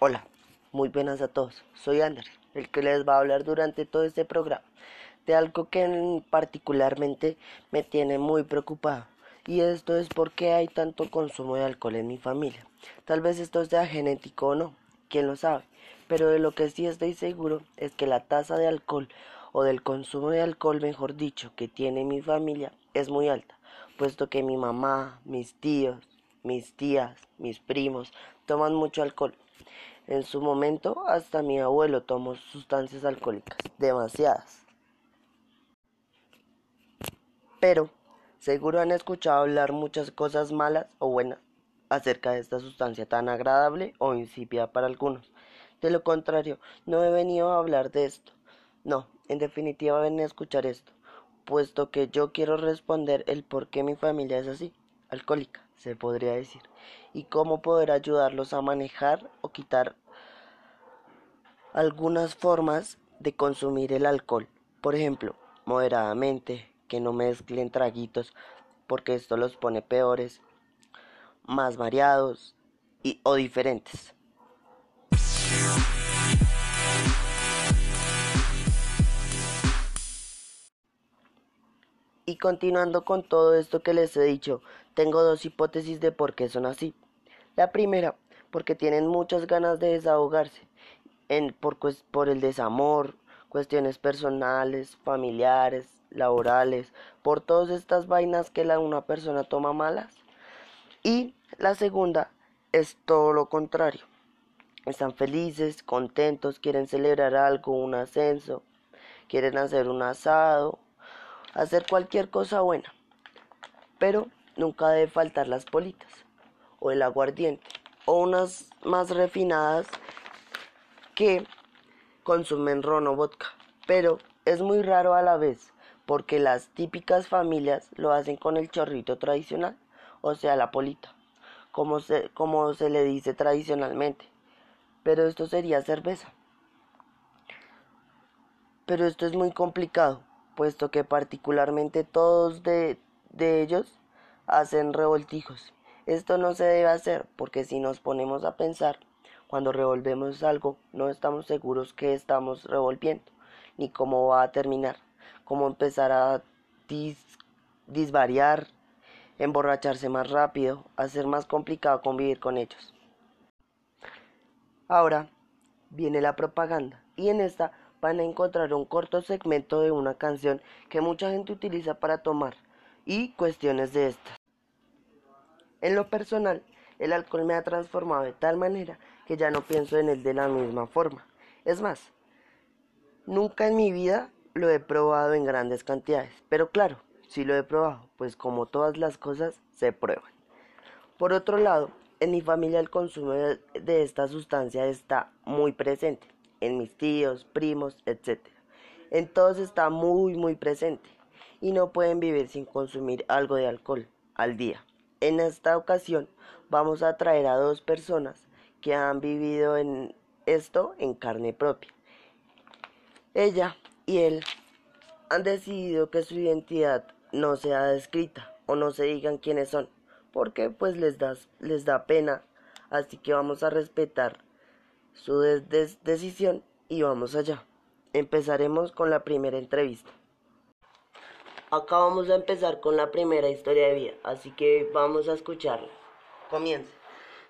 Hola, muy buenas a todos. Soy Ander, el que les va a hablar durante todo este programa de algo que particularmente me tiene muy preocupado. Y esto es porque hay tanto consumo de alcohol en mi familia. Tal vez esto sea genético o no, quién lo sabe. Pero de lo que sí estoy seguro es que la tasa de alcohol o del consumo de alcohol, mejor dicho, que tiene mi familia es muy alta, puesto que mi mamá, mis tíos, mis tías, mis primos toman mucho alcohol. En su momento, hasta mi abuelo tomó sustancias alcohólicas, demasiadas. Pero, seguro han escuchado hablar muchas cosas malas o buenas acerca de esta sustancia tan agradable o insípida para algunos. De lo contrario, no he venido a hablar de esto. No, en definitiva ven a escuchar esto, puesto que yo quiero responder el por qué mi familia es así, alcohólica, se podría decir, y cómo poder ayudarlos a manejar o quitar algunas formas de consumir el alcohol. Por ejemplo, moderadamente, que no mezclen traguitos, porque esto los pone peores, más variados y, o diferentes. Y continuando con todo esto que les he dicho, tengo dos hipótesis de por qué son así. La primera, porque tienen muchas ganas de desahogarse, en, por, por el desamor, cuestiones personales, familiares, laborales, por todas estas vainas que la, una persona toma malas. Y la segunda es todo lo contrario. Están felices, contentos, quieren celebrar algo, un ascenso, quieren hacer un asado, hacer cualquier cosa buena. Pero nunca debe faltar las politas, o el aguardiente, o unas más refinadas que consumen ron o vodka. Pero es muy raro a la vez, porque las típicas familias lo hacen con el chorrito tradicional, o sea, la polita, como se, como se le dice tradicionalmente. Pero esto sería cerveza. Pero esto es muy complicado, puesto que particularmente todos de, de ellos hacen revoltijos. Esto no se debe hacer porque si nos ponemos a pensar, cuando revolvemos algo no estamos seguros que estamos revolviendo, ni cómo va a terminar, cómo empezar a disvariar, emborracharse más rápido, hacer más complicado convivir con ellos. Ahora viene la propaganda y en esta van a encontrar un corto segmento de una canción que mucha gente utiliza para tomar y cuestiones de estas. En lo personal, el alcohol me ha transformado de tal manera que ya no pienso en él de la misma forma. Es más, nunca en mi vida lo he probado en grandes cantidades, pero claro, sí lo he probado, pues como todas las cosas se prueban. Por otro lado, en mi familia el consumo de, esta sustancia está muy presente en mis tíos, primos, etc. En todos está muy muy presente y no pueden vivir sin consumir algo de alcohol al día. En esta ocasión vamos a traer a dos personas que han vivido en esto en carne propia. Ella y él han decidido que su identidad no sea descrita o no se digan quiénes son, porque pues les da, les da pena, así que vamos a respetar su decisión y vamos allá. Empezaremos con la primera entrevista. Acá vamos a empezar con la primera historia de vida, así que vamos a escucharla. Comience.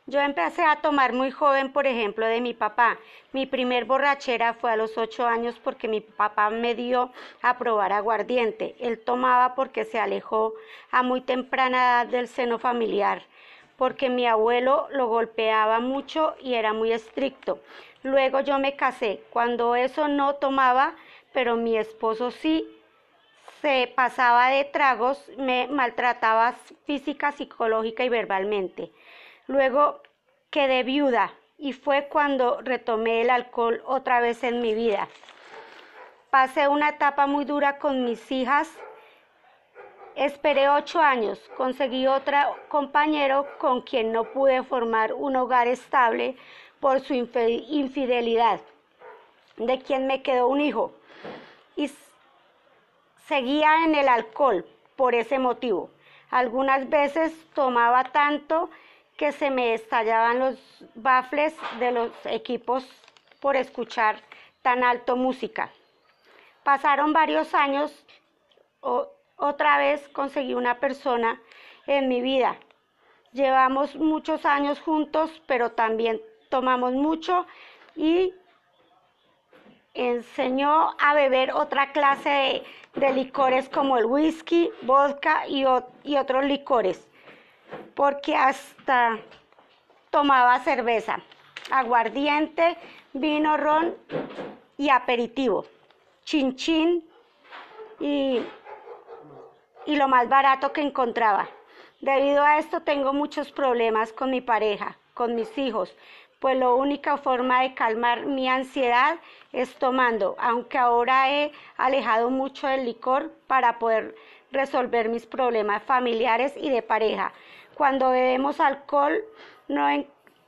Yo empecé a tomar muy joven, por ejemplo, de mi papá. Mi primer borrachera fue a los ocho años porque mi papá me dio a probar aguardiente. Él tomaba porque se alejó a muy temprana edad del seno familiar porque mi abuelo lo golpeaba mucho y era muy estricto. Luego yo me casé. Cuando eso no tomaba, pero mi esposo sí se pasaba de tragos, me maltrataba física, psicológica y verbalmente. Luego quedé viuda y fue cuando retomé el alcohol otra vez en mi vida. Pasé una etapa muy dura con mis hijas Esperé ocho años, conseguí otro compañero con quien no pude formar un hogar estable por su infidelidad, de quien me quedó un hijo. Y seguía en el alcohol por ese motivo. Algunas veces tomaba tanto que se me estallaban los bafles de los equipos por escuchar tan alto música. Pasaron varios años, otra vez conseguí una persona en mi vida. Llevamos muchos años juntos, pero también tomamos mucho y enseñó a beber otra clase de, licores como el whisky, vodka y, y otros licores, porque hasta tomaba cerveza, aguardiente, vino, ron y aperitivo, chinchín y, y lo más barato que encontraba. Debido a esto tengo muchos problemas con mi pareja, con mis hijos, pues la única forma de calmar mi ansiedad es tomando, aunque ahora he alejado mucho del licor para poder resolver mis problemas familiares y de pareja. Cuando bebemos alcohol no,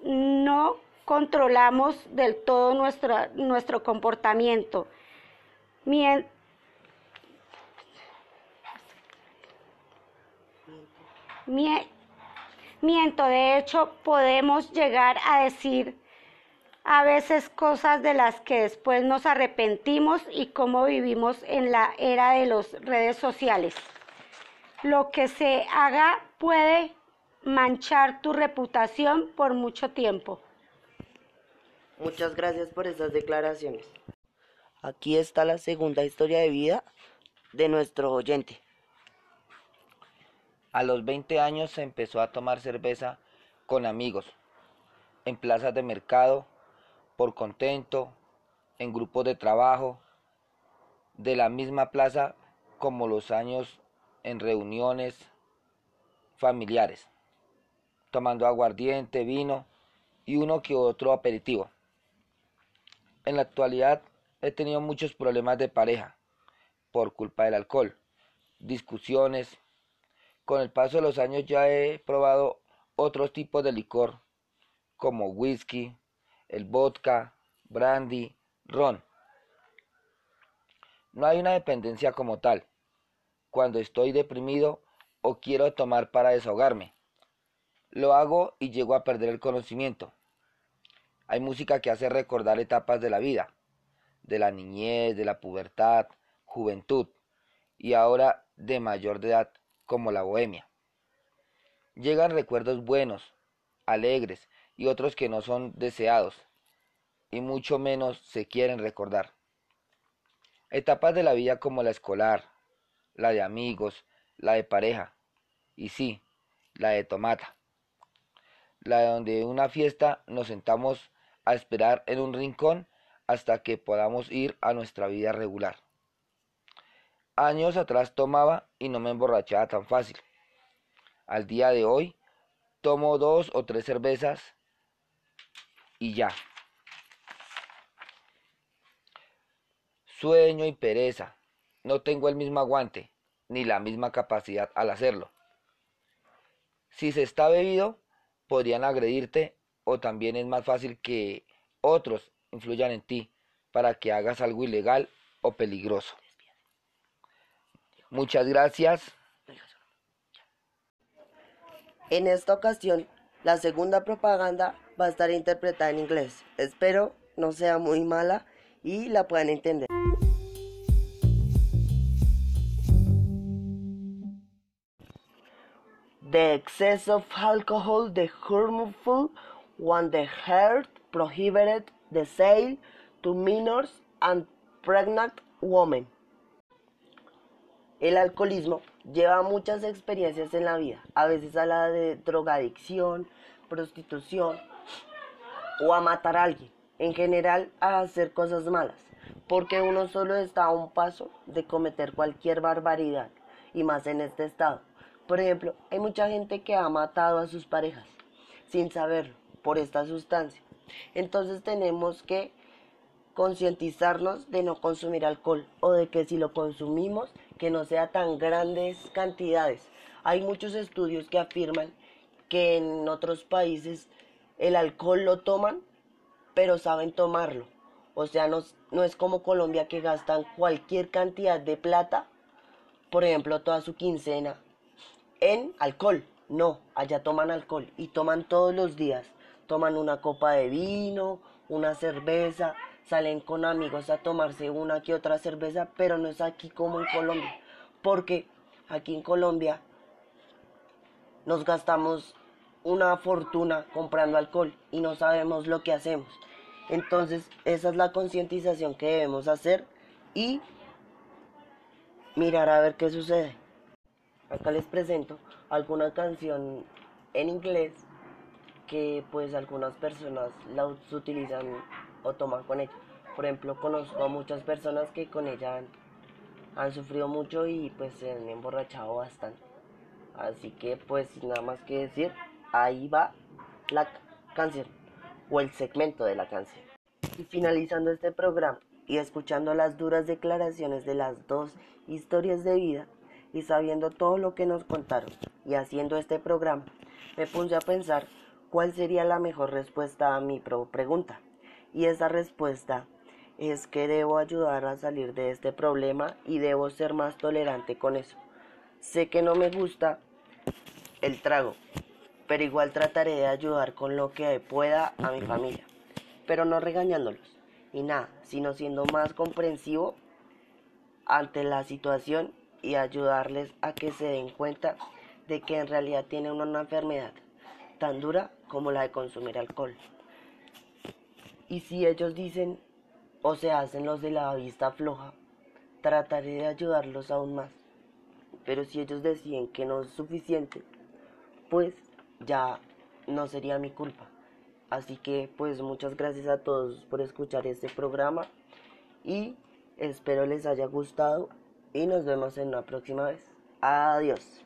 no controlamos del todo nuestro, nuestro comportamiento. Miento, de hecho, podemos llegar a decir a veces cosas de las que después nos arrepentimos y cómo vivimos en la era de las redes sociales. Lo que se haga puede manchar tu reputación por mucho tiempo. Muchas gracias por esas declaraciones. Aquí está la segunda historia de vida de nuestro oyente. A los 20 años se empezó a tomar cerveza con amigos, en plazas de mercado, por contento, en grupos de trabajo, de la misma plaza como los años en reuniones familiares, tomando aguardiente, vino y uno que otro aperitivo. En la actualidad he tenido muchos problemas de pareja por culpa del alcohol, discusiones, con el paso de los años ya he probado otros tipos de licor como whisky, el vodka, brandy, ron. No hay una dependencia como tal. Cuando estoy deprimido o quiero tomar para desahogarme, lo hago y llego a perder el conocimiento. Hay música que hace recordar etapas de la vida, de la niñez, de la pubertad, juventud y ahora de mayor de edad como la bohemia. Llegan recuerdos buenos, alegres y otros que no son deseados y mucho menos se quieren recordar. Etapas de la vida como la escolar, la de amigos, la de pareja y sí, la de tomata. La de donde una fiesta nos sentamos a esperar en un rincón hasta que podamos ir a nuestra vida regular. Años atrás tomaba y no me emborrachaba tan fácil. Al día de hoy tomo dos o tres cervezas y ya. Sueño y pereza. No tengo el mismo aguante ni la misma capacidad al hacerlo. Si se está bebido, podrían agredirte o también es más fácil que otros influyan en ti para que hagas algo ilegal o peligroso. Muchas gracias. En esta ocasión, la segunda propaganda va a estar interpretada en inglés. Espero no sea muy mala y la puedan entender. The excess of alcohol, the harmful one, the heart prohibited the sale to minors and pregnant women. El alcoholismo lleva muchas experiencias en la vida, a veces a la de drogadicción, prostitución o a matar a alguien, en general a hacer cosas malas, porque uno solo está a un paso de cometer cualquier barbaridad, y más en este estado. Por ejemplo, hay mucha gente que ha matado a sus parejas sin saberlo por esta sustancia. Entonces tenemos que concientizarnos de no consumir alcohol o de que si lo consumimos que no sea tan grandes cantidades. Hay muchos estudios que afirman que en otros países el alcohol lo toman, pero saben tomarlo. O sea, no, no es como Colombia que gastan cualquier cantidad de plata, por ejemplo, toda su quincena en alcohol. No, allá toman alcohol y toman todos los días. Toman una copa de vino, una cerveza, salen con amigos a tomarse una que otra cerveza, pero no es aquí como en Colombia. Porque aquí en Colombia nos gastamos una fortuna comprando alcohol y no sabemos lo que hacemos. Entonces, esa es la concientización que debemos hacer y mirar a ver qué sucede. Acá les presento alguna canción en inglés que pues algunas personas la utilizan o toman con ella. Por ejemplo, conozco a muchas personas que con ella han, han sufrido mucho y pues se han emborrachado bastante. Así que pues nada más que decir, ahí va la canción o el segmento de la canción. Y finalizando este programa y escuchando las duras declaraciones de las dos historias de vida y sabiendo todo lo que nos contaron y haciendo este programa, me puse a pensar cuál sería la mejor respuesta a mi pregunta. Y esa respuesta es que debo ayudar a salir de este problema y debo ser más tolerante con eso. Sé que no me gusta el trago, pero igual trataré de ayudar con lo que pueda a mi familia, pero no regañándolos y nada, sino siendo más comprensivo ante la situación y ayudarles a que se den cuenta de que en realidad tienen una enfermedad tan dura como la de consumir alcohol. Y si ellos dicen o se hacen los de la vista floja, trataré de ayudarlos aún más. Pero si ellos deciden que no es suficiente, pues ya no sería mi culpa. Así que pues muchas gracias a todos por escuchar este programa y espero les haya gustado y nos vemos en una próxima vez. Adiós.